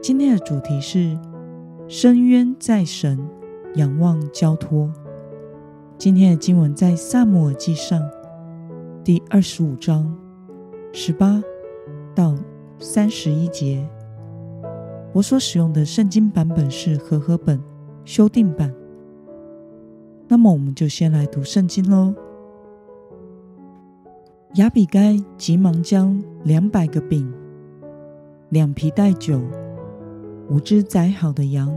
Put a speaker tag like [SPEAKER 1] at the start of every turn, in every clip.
[SPEAKER 1] 今天的主题是深渊在神，仰望交托。今天的经文在撒母耳记上第二十五章十八到三十一节。我所使用的圣经版本是和合本修订版。那么，我们就先来读圣经喽。亚比该急忙将两百个饼、两皮袋酒、五只宰好的羊、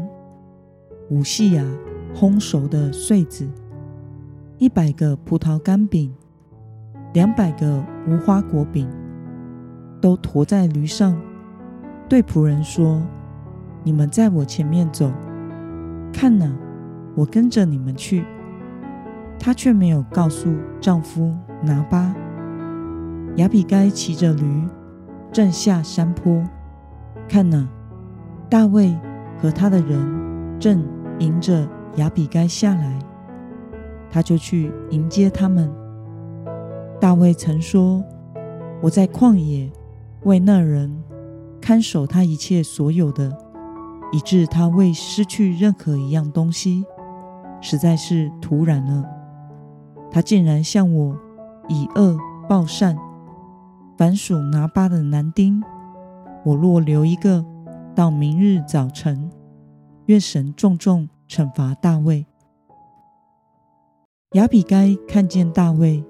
[SPEAKER 1] 五细牙烘熟的穗子、一百个葡萄干饼、两百个无花果饼，都驮在驴上，对仆人说：“你们在我前面走，看哪，我跟着你们去。”她却没有告诉丈夫拿巴。亚比该骑着驴，正下山坡，看哪，大卫和他的人正迎着亚比该下来，他就去迎接他们。大卫曾说：“我在旷野为那人看守他一切所有的，以致他未失去任何一样东西，实在是徒然了。他竟然向我以恶报善。”凡属拿巴的男丁，我若留一个，到明日早晨，愿神重重惩罚大卫。亚比该看见大卫，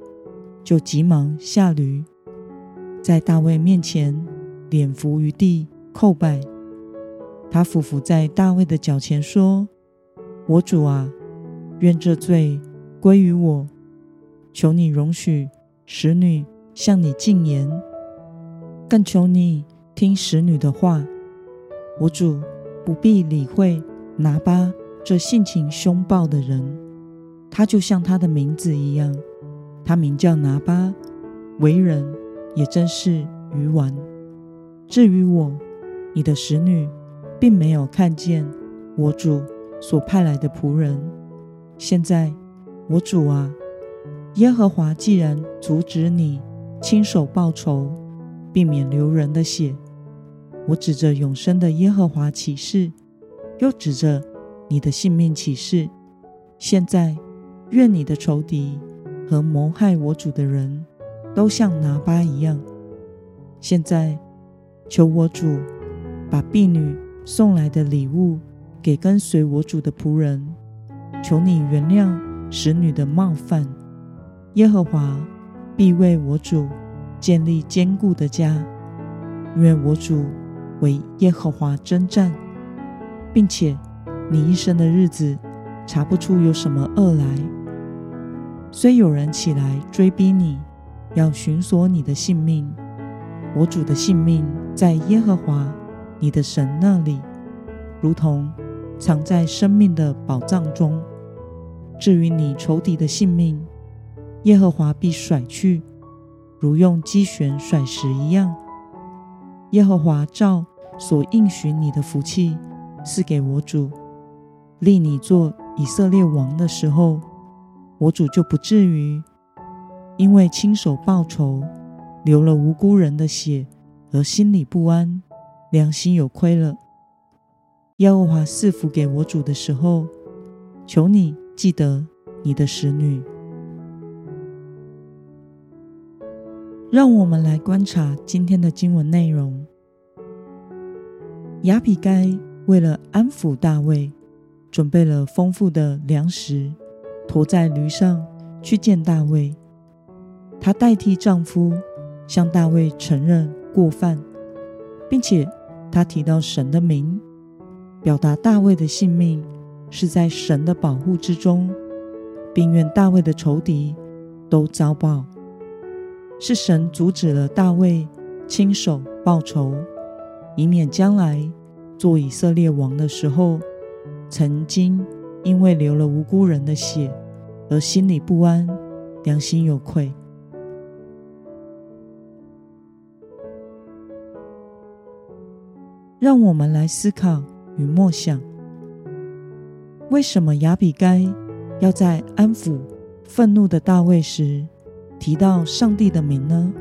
[SPEAKER 1] 就急忙下驴，在大卫面前脸伏于地叩拜。他俯伏在大卫的脚前说：“我主啊，愿这罪归于我，求你容许使女。”向你进言，更求你听使女的话。我主不必理会拿巴这性情凶暴的人，他就像他的名字一样，他名叫拿巴，为人也真是愚顽。至于我，你的使女，并没有看见我主所派来的仆人。现在，我主啊，耶和华既然阻止你。亲手报仇，避免流人的血。我指着永生的耶和华起誓，又指着你的性命起誓。现在，愿你的仇敌和谋害我主的人都像拿巴一样。现在，求我主把婢女送来的礼物给跟随我主的仆人。求你原谅使女的冒犯，耶和华。必为我主建立坚固的家，因为我主为耶和华征战，并且你一生的日子查不出有什么恶来。虽有人起来追逼你，要寻索你的性命，我主的性命在耶和华你的神那里，如同藏在生命的宝藏中。至于你仇敌的性命，耶和华必甩去，如用机旋甩石一样。耶和华照所应许你的福气赐给我主，立你做以色列王的时候，我主就不至于因为亲手报仇，流了无辜人的血而心里不安，良心有亏了。耶和华赐福给我主的时候，求你记得你的使女。让我们来观察今天的经文内容。亚比该为了安抚大卫，准备了丰富的粮食，驮在驴上去见大卫。她代替丈夫向大卫承认过犯，并且她提到神的名，表达大卫的性命是在神的保护之中，并愿大卫的仇敌都遭报。是神阻止了大卫亲手报仇，以免将来做以色列王的时候，曾经因为流了无辜人的血而心里不安，良心有愧。让我们来思考与默想：为什么亚比该要在安抚愤怒的大卫时提到上帝的名呢？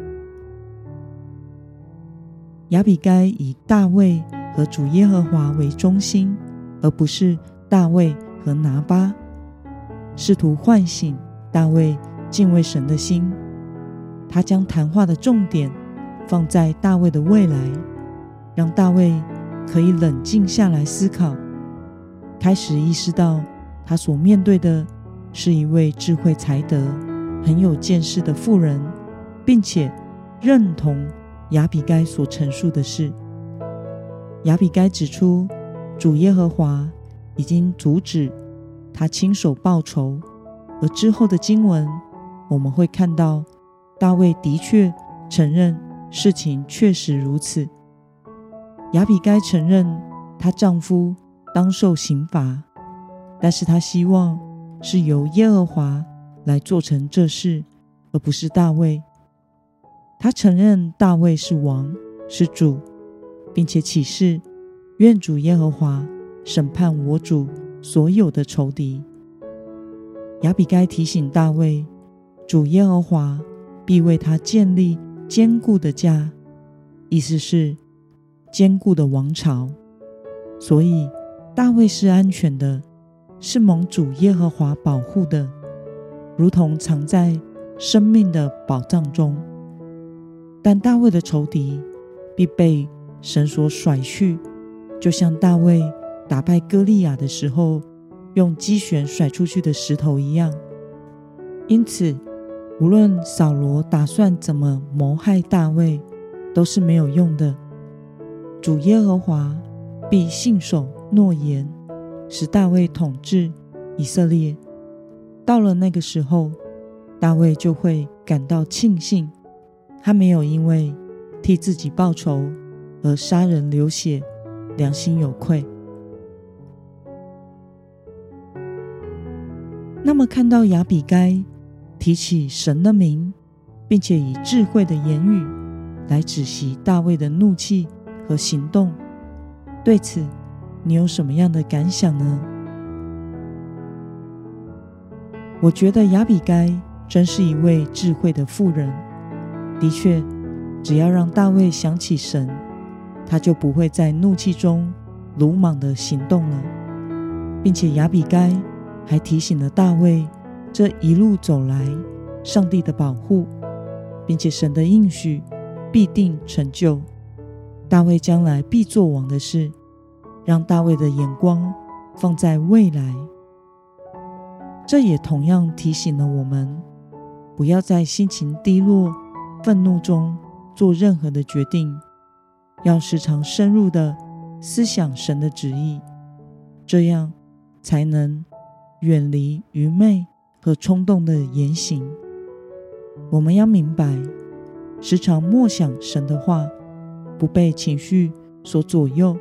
[SPEAKER 1] 亚比该以大卫和主耶和华为中心，而不是大卫和拿巴，试图唤醒大卫敬畏神的心。他将谈话的重点放在大卫的未来。让大卫可以冷静下来思考，开始意识到他所面对的是一位智慧才德、很有见识的妇人，并且认同亚比该所陈述的事。亚比该指出，主耶和华已经阻止他亲手报仇，而之后的经文我们会看到，大卫的确承认事情确实如此。亚比该承认她丈夫当受刑罚，但是她希望是由耶和华来做成这事，而不是大卫。他承认大卫是王，是主，并且起誓愿主耶和华审判我主所有的仇敌。亚比该提醒大卫，主耶和华必为他建立坚固的家，意思是，坚固的王朝，所以大卫是安全的，是蒙主耶和华保护的，如同藏在生命的宝藏中。但大卫的仇敌必被神所甩去，就像大卫打败歌利亚的时候，用机旋甩出去的石头一样。因此，无论扫罗打算怎么谋害大卫，都是没有用的。主耶和华必信守诺言，使大卫统治以色列。到了那个时候，大卫就会感到庆幸，他没有因为替自己报仇而杀人流血，良心有愧。那么，看到亚比该提起神的名，并且以智慧的言语来止息大卫的怒气和行动，对此你有什么样的感想呢？我觉得亚比该真是一位智慧的妇人。的确，只要让大卫想起神，他就不会在怒气中鲁莽的行动了，并且亚比该还提醒了大卫这一路走来上帝的保护，并且神的应许必定成就。大卫将来必作王的事，让大卫的眼光放在未来。这也同样提醒了我们，不要在心情低落、愤怒中做任何的决定，要时常深入的思想神的旨意，这样才能远离愚昧和冲动的言行。我们要明白，时常默想神的话。不被情绪所左右，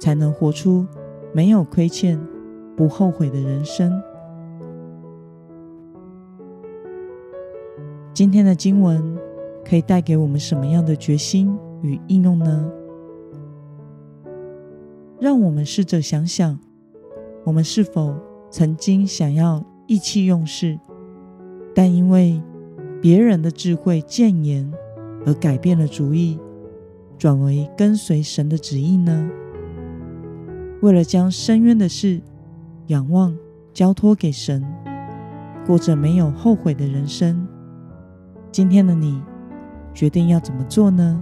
[SPEAKER 1] 才能活出没有亏欠、不后悔的人生。今天的经文可以带给我们什么样的决心与应用呢？让我们试着想想，我们是否曾经想要意气用事，但因为别人的智慧谏言而改变了主意？转为跟随神的旨意呢？为了将深渊的事仰望交托给神，过着没有后悔的人生。今天的你决定要怎么做呢？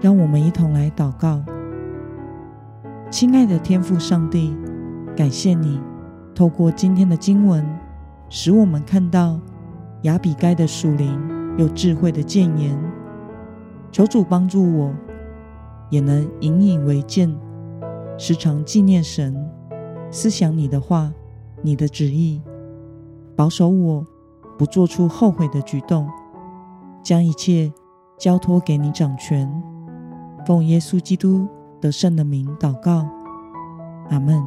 [SPEAKER 1] 让我们一同来祷告。亲爱的天父上帝，感谢你透过今天的经文，使我们看到。亚比该的属灵又智慧的谏言，求主帮助我，也能引以为鉴，时常纪念神，思想你的话，你的旨意，保守我不做出后悔的举动，将一切交托给你掌权。奉耶稣基督得胜的名祷告，阿门。